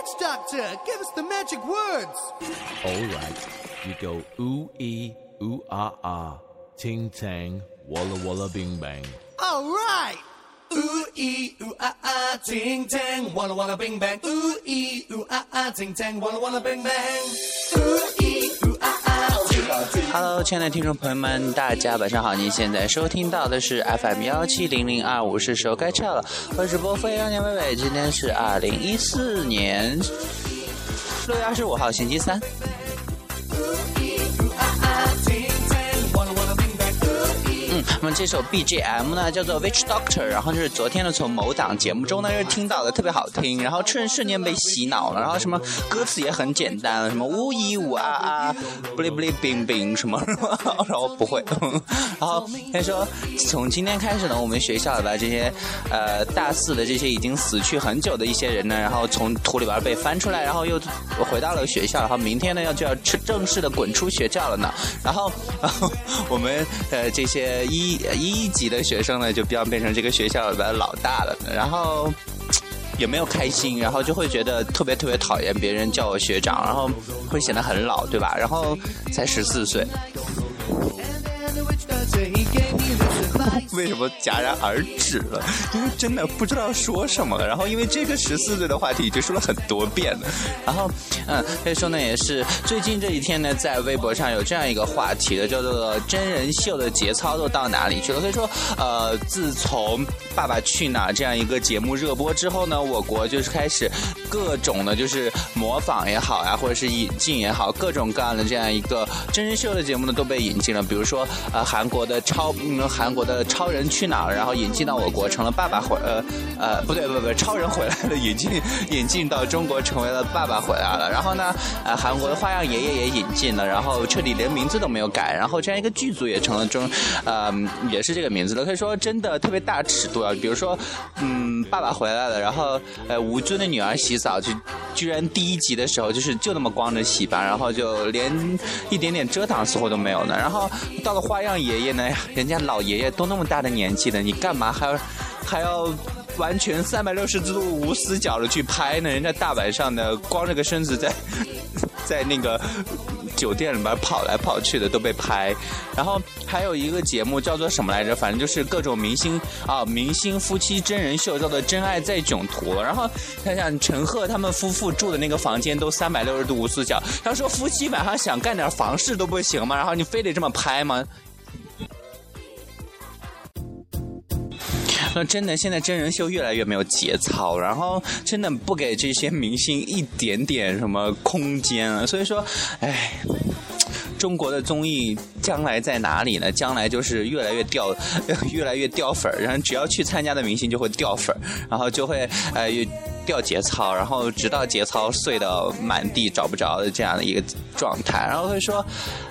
Witch Doctor, give us the magic words. All right, you go ooh ee ooh ah ah, ting tang, walla walla bing bang. All right. Ooh ee ooh ah ah, ting tang, walla walla bing bang. Ooh ee ooh ah ah, ting tang, walla walla bing bang. Ooh Hello，亲爱的听众朋友们，大家晚上好！您现在收听到的是 FM 幺七零零二五，是时候该撤了。我是播飞扬年伟伟，今天是二零一四年六月二十五号，星期三。那么这首 BGM 呢叫做 Witch Doctor，然后就是昨天呢从某档节目中呢就听到的，特别好听，然后瞬瞬间被洗脑了，然后什么歌词也很简单，什么呜咦呜啊啊，不哩不哩冰冰什么，然后不会，然后他说从今天开始呢，我们学校里边这些呃大四的这些已经死去很久的一些人呢，然后从土里边被翻出来，然后又回到了学校，然后明天呢要就要正式的滚出学校了呢，然后然后 我们呃这些一一级的学生呢，就要变成这个学校的老大了，然后。也没有开心，然后就会觉得特别特别讨厌别人叫我学长，然后会显得很老，对吧？然后才十四岁，为什么戛然而止了？因为真的不知道说什么了。然后因为这个十四岁的话题已经说了很多遍了。然后，嗯，所以说呢，也是最近这几天呢，在微博上有这样一个话题的，叫做真人秀的节操都到哪里去了？所以说，呃，自从《爸爸去哪儿》这样一个节目热播之后呢，我国就是开始各种的，就是模仿也好呀，或者是引进也好，各种各样的这样一个真人秀的节目呢都被引进了。比如说，呃，韩国的超，嗯，韩国的呃超人去哪儿，然后引进到我国成了爸爸回，呃，呃，不对，不对不对，超人回来了，引进引进到中国成为了爸爸回来了。然后呢，呃，韩国的花样爷爷也引进了，然后彻底连名字都没有改，然后这样一个剧组也成了中，呃，也是这个名字了。可以说真的特别大尺度啊，比如说，嗯，爸爸回来了，然后呃，吴尊的女儿洗澡就居然第一集的时候就是就那么光着洗吧，然后就连一点点遮挡似乎都没有呢。然后到了花样爷爷呢，人家老爷爷都那么大的年纪了，你干嘛还要还要完全三百六十度无死角的去拍呢？人家大晚上的光着个身子在 在那个酒店里边跑来跑去的都被拍，然后还有一个节目叫做什么来着？反正就是各种明星啊，明星夫妻真人秀，叫做《真爱在囧途》。然后想想陈赫他们夫妇住的那个房间都三百六十度无死角，他说夫妻晚上想干点房事都不行吗？然后你非得这么拍吗？那 真的，现在真人秀越来越没有节操，然后真的不给这些明星一点点什么空间了。所以说，哎，中国的综艺将来在哪里呢？将来就是越来越掉，越来越掉粉儿，然后只要去参加的明星就会掉粉儿，然后就会呃掉节操，然后直到节操碎到满地找不着的这样的一个状态。然后会说，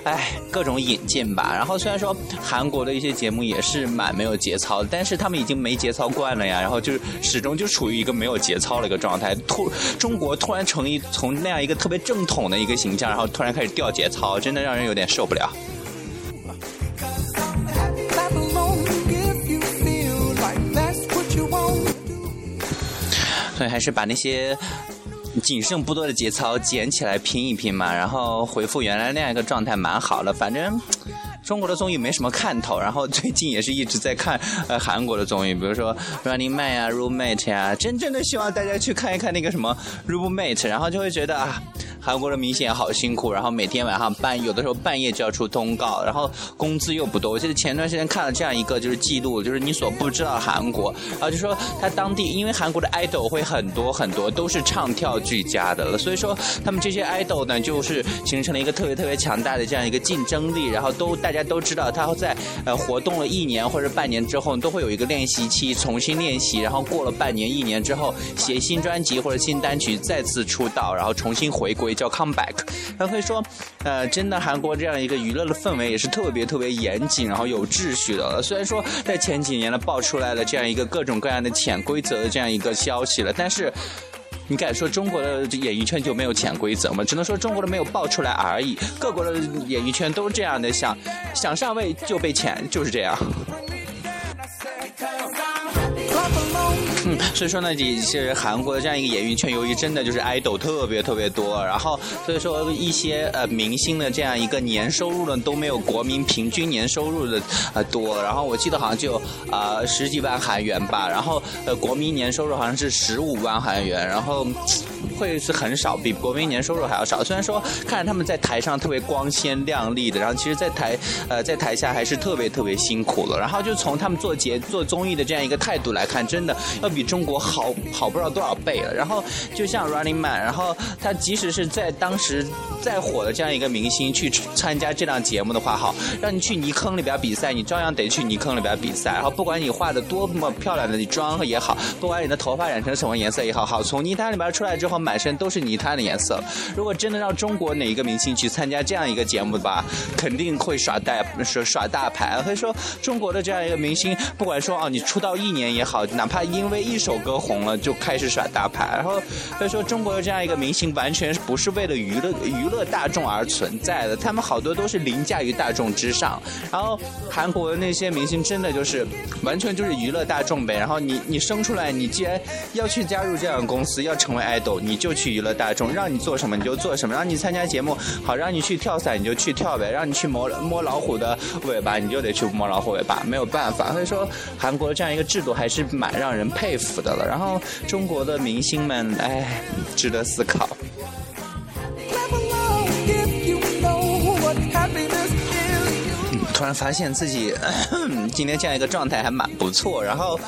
哎，各种引进吧。然后虽然说韩国的一些节目也是蛮没有节操，但是他们已经没节操惯了呀。然后就是始终就处于一个没有节操的一个状态。突中国突然成一从那样一个特别正统的一个形象，然后突然开始掉节操，真的让人有点受不了。所以还是把那些仅剩不多的节操捡起来拼一拼嘛，然后回复原来那样一个状态蛮好的。反正中国的综艺没什么看头，然后最近也是一直在看呃韩国的综艺，比如说 Running Man 呀、Roommate 呀，真正的希望大家去看一看那个什么 Roommate，然后就会觉得啊。韩国的明星也好辛苦，然后每天晚上半有的时候半夜就要出通告，然后工资又不多。我记得前段时间看了这样一个就是记录，就是你所不知道韩国，然后就说他当地因为韩国的 idol 会很多很多都是唱跳俱佳的了，所以说他们这些 idol 呢就是形成了一个特别特别强大的这样一个竞争力，然后都大家都知道他在呃活动了一年或者半年之后都会有一个练习期，重新练习，然后过了半年一年之后写新专辑或者新单曲再次出道，然后重新回归叫 comeback。那可以说，呃，真的韩国这样一个娱乐的氛围也是特别特别严谨，然后有秩序的。虽然说在前几年呢爆出来了这样一个各种各样的潜规则的这样一个消息了，但是。你敢说中国的演艺圈就没有潜规则吗？只能说中国的没有爆出来而已。各国的演艺圈都是这样的，想想上位就被潜，就是这样。所以说呢，其实韩国的这样一个演艺圈，由于真的就是爱豆特别特别多，然后所以说一些呃明星的这样一个年收入呢都没有国民平均年收入的呃多。然后我记得好像就啊十几万韩元吧，然后呃国民年收入好像是十五万韩元，然后会是很少，比国民年收入还要少。虽然说看着他们在台上特别光鲜亮丽的，然后其实在台呃在台下还是特别特别辛苦了。然后就从他们做节做综艺的这样一个态度来看，真的要比中国好好不知道多少倍了。然后就像 Running Man，然后他即使是在当时再火的这样一个明星去参加这档节目的话，好，让你去泥坑里边比赛，你照样得去泥坑里边比赛。然后不管你化的多么漂亮的妆也好，不管你的头发染成什么颜色也好，好从泥潭里边出来之后，满身都是泥滩的颜色。如果真的让中国哪一个明星去参加这样一个节目吧，肯定会耍大耍耍大牌。所以说，中国的这样一个明星，不管说哦，你出道一年也好，哪怕因为一首歌红了就开始耍大牌，然后所以说中国的这样一个明星，完全不是为了娱乐娱乐大众而存在的，他们好多都是凌驾于大众之上。然后韩国的那些明星真的就是完全就是娱乐大众呗。然后你你生出来，你既然要去加入这样的公司，要成为爱豆，你就去娱乐大众，让你做什么你就做什么，让你参加节目好，让你去跳伞你就去跳呗，让你去摸摸老虎的尾巴你就得去摸老虎尾巴，没有办法。所以说韩国这样一个制度还是蛮让人佩服的了。然后中国的明星们，哎，值得思考。突然发现自己今天这样一个状态还蛮不错，然后。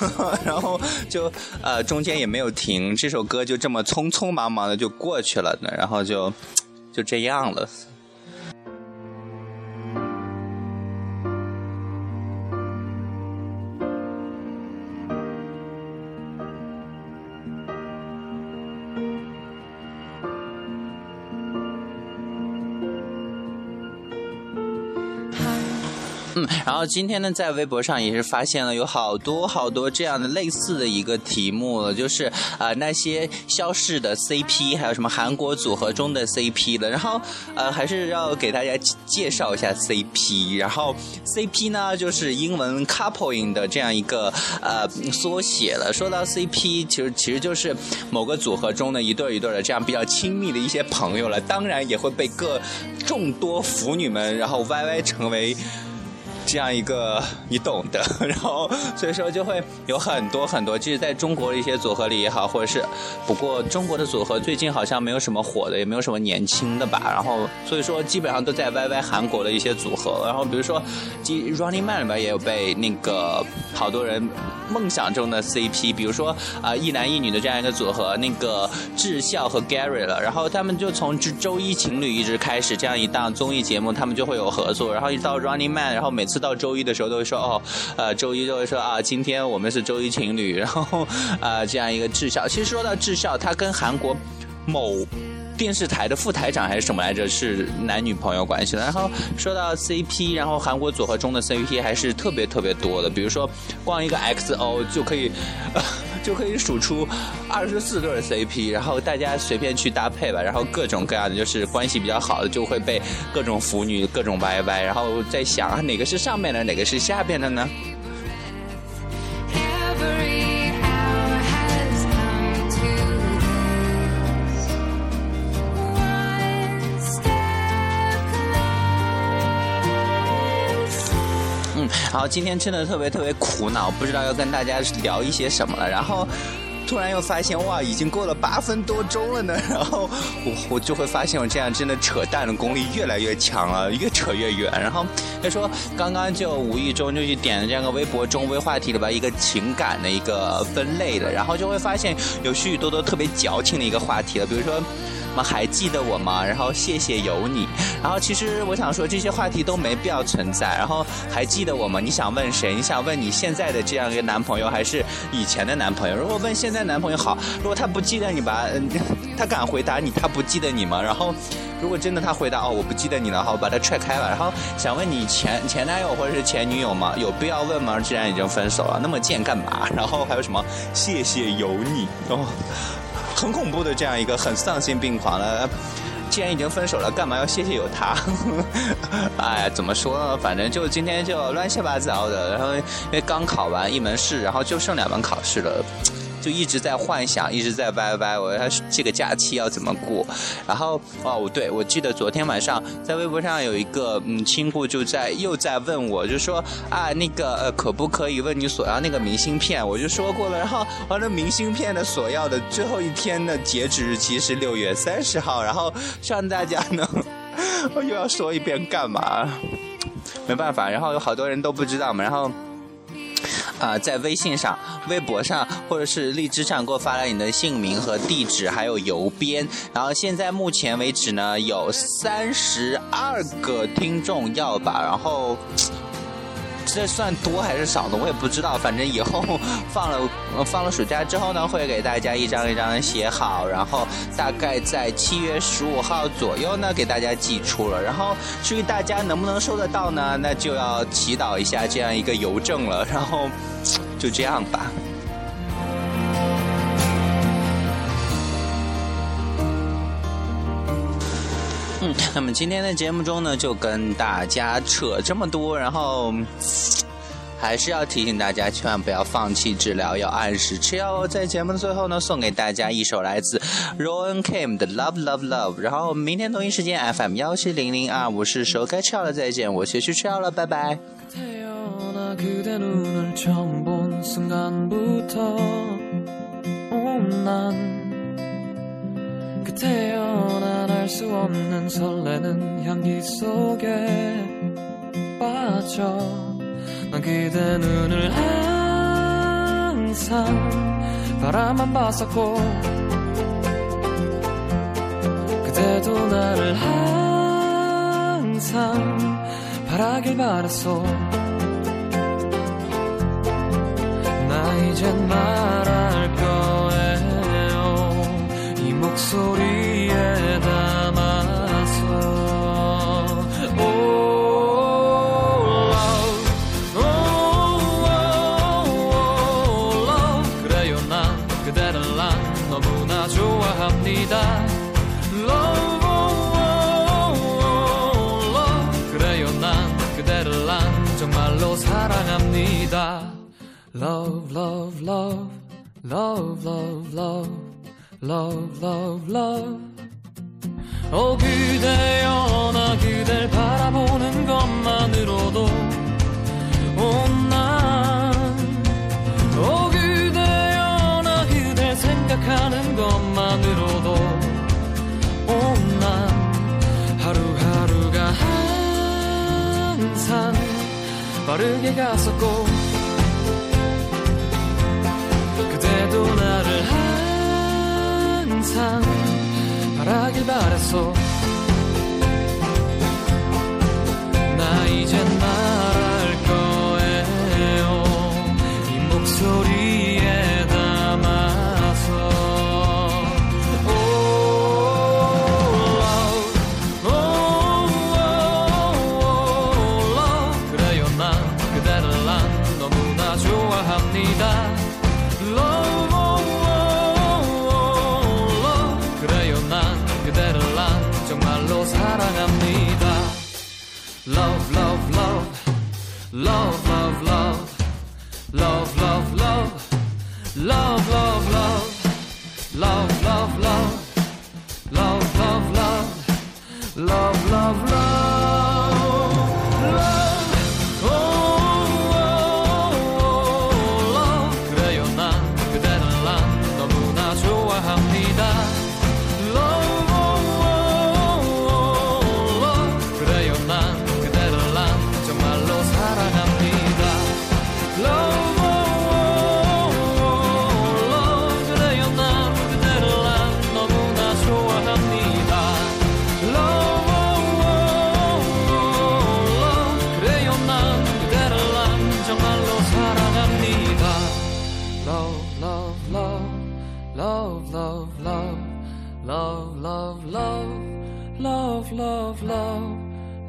然后就呃中间也没有停，这首歌就这么匆匆忙忙的就过去了呢，然后就就这样了。然后今天呢，在微博上也是发现了有好多好多这样的类似的一个题目，就是啊、那些消逝的 CP，还有什么韩国组合中的 CP 的，然后呃还是要给大家介绍一下 CP，然后 CP 呢就是英文 coupling 的这样一个呃缩写了。说到 CP，其实其实就是某个组合中的一对一对的这样比较亲密的一些朋友了，当然也会被各众多腐女们然后 YY 成为。这样一个你懂的，然后所以说就会有很多很多，即使在中国的一些组合里也好，或者是不过中国的组合最近好像没有什么火的，也没有什么年轻的吧，然后所以说基本上都在 YY 韩国的一些组合，然后比如说《Running Man》里边也有被那个好多人梦想中的 CP，比如说啊、一男一女的这样一个组合，那个智孝和 Gary 了，然后他们就从周一情侣一直开始这样一档综艺节目，他们就会有合作，然后一直到 Running Man，然后每次到周一的时候都会说哦，呃，周一就会说啊，今天我们是周一情侣，然后啊、这样一个智孝。其实说到智孝，他跟韩国某电视台的副台长还是什么来着，是男女朋友关系。然后说到 CP，然后韩国组合中的 CP 还是特别特别多的，比如说光一个 XO 就可以。就可以数出二十四对 CP，然后大家随便去搭配吧，然后各种各样的就是关系比较好的就会被各种腐女各种 YY，然后在想啊哪个是上面的，哪个是下边的呢？然后今天真的特别特别苦恼，不知道要跟大家聊一些什么了，然后。突然又发现哇，已经过了八分多钟了呢，然后我我就会发现我这样真的扯淡的功力越来越强了，越扯越远。然后他说刚刚就无意中就去点了这样个微博中微话题里边一个情感的一个分类的，然后就会发现有许许多多特别矫情的一个话题了，比如说。么还记得我吗？然后谢谢有你。然后其实我想说这些话题都没必要存在。然后还记得我吗？你想问谁？你想问你现在的这样一个男朋友，还是以前的男朋友？如果问现在男朋友好，如果他不记得你吧，他敢回答你他不记得你吗？然后如果真的他回答哦我不记得你了，好，我把他踹开了。然后想问你前前男友或者是前女友吗？有必要问吗？既然已经分手了，那么贱干嘛？然后还有什么？谢谢有你哦。很恐怖的这样一个很丧心病狂的，既然已经分手了，干嘛要谢谢有他？哎，怎么说呢？反正就今天就乱七八糟的，然后因为刚考完一门试，然后就剩两门考试了。就一直在幻想，一直在歪歪，我要这个假期要怎么过？然后哦，对，我记得昨天晚上在微博上有一个嗯亲故就在又在问我，就说啊那个呃可不可以问你索要那个明信片？我就说过了，然后完了明信片的索要的最后一天的截止日期是六月三十号，然后希望大家呢，我 又要说一遍干嘛？没办法，然后有好多人都不知道嘛，然后。啊、在微信上、微博上或者是荔枝上给我发来你的姓名和地址，还有邮编。然后现在目前为止呢，有三十二个听众要吧，然后。这算多还是少的？我也不知道。反正以后放了放了暑假之后呢，会给大家一张一张写好，然后大概在七月十五号左右呢给大家寄出了。然后至于大家能不能收得到呢，那就要祈祷一下这样一个邮政了。然后就这样吧。嗯，那么今天的节目中呢，就跟大家扯这么多，然后还是要提醒大家，千万不要放弃治疗，要按时吃药哦。在节目的最后呢，送给大家一首来自 Rowan Kim 的 Love Love Love。然后明天同一时间 FM 幺七零零二，我是手该吃药了，再见，我先去吃药了，拜拜。 태어나 그대 눈을 처음 본 순간부터 온난 그 태어난 알 수 없는 설레는 향기 속에 빠져 난 그대 눈을 항상 바라만 봤었고 그대도 나를 항상 바라길 바랬어 나 이젠 말 Love, love, love, love, love, love, love, love, love. 오 그대여 나 그댈 바라보는 것만으로도 온난오 그대여 나 그댈 생각하는 것만으로도 온난. 하루하루가 항상 빠르게 갔었고 그대도 나를 항상 바라길 바랬어. 나 이젠 말할 거예요. 이 목소리 Love,